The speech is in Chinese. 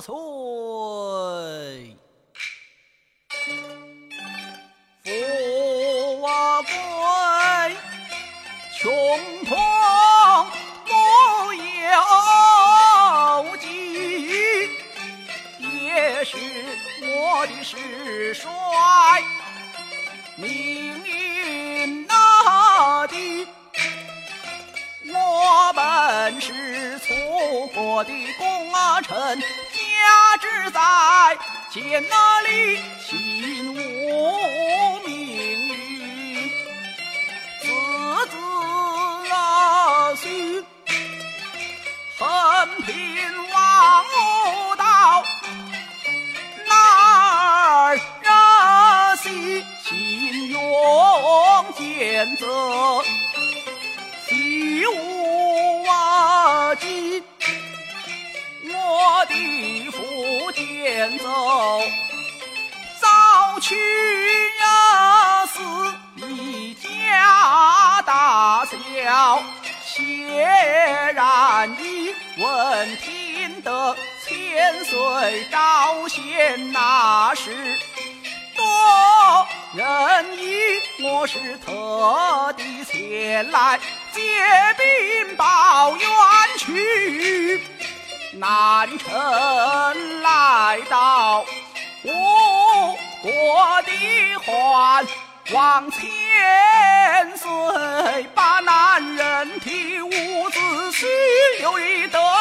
岁。富贵穷通不由己，也是我的时衰。命运那的，我本是楚国的功啊臣，家之在见那里亲无命运，字字啊须横平王无道，哪儿啊西心勇见责，早去呀死一家大小，显然已闻听得千岁招贤那时。多人议，我是特地前来借兵报冤屈。南城还望千岁把男人替伍子胥有一得。